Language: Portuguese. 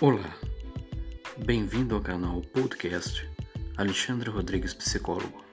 Olá, bem-vindo ao canal podcast Alexandre Rodrigues Psicólogo.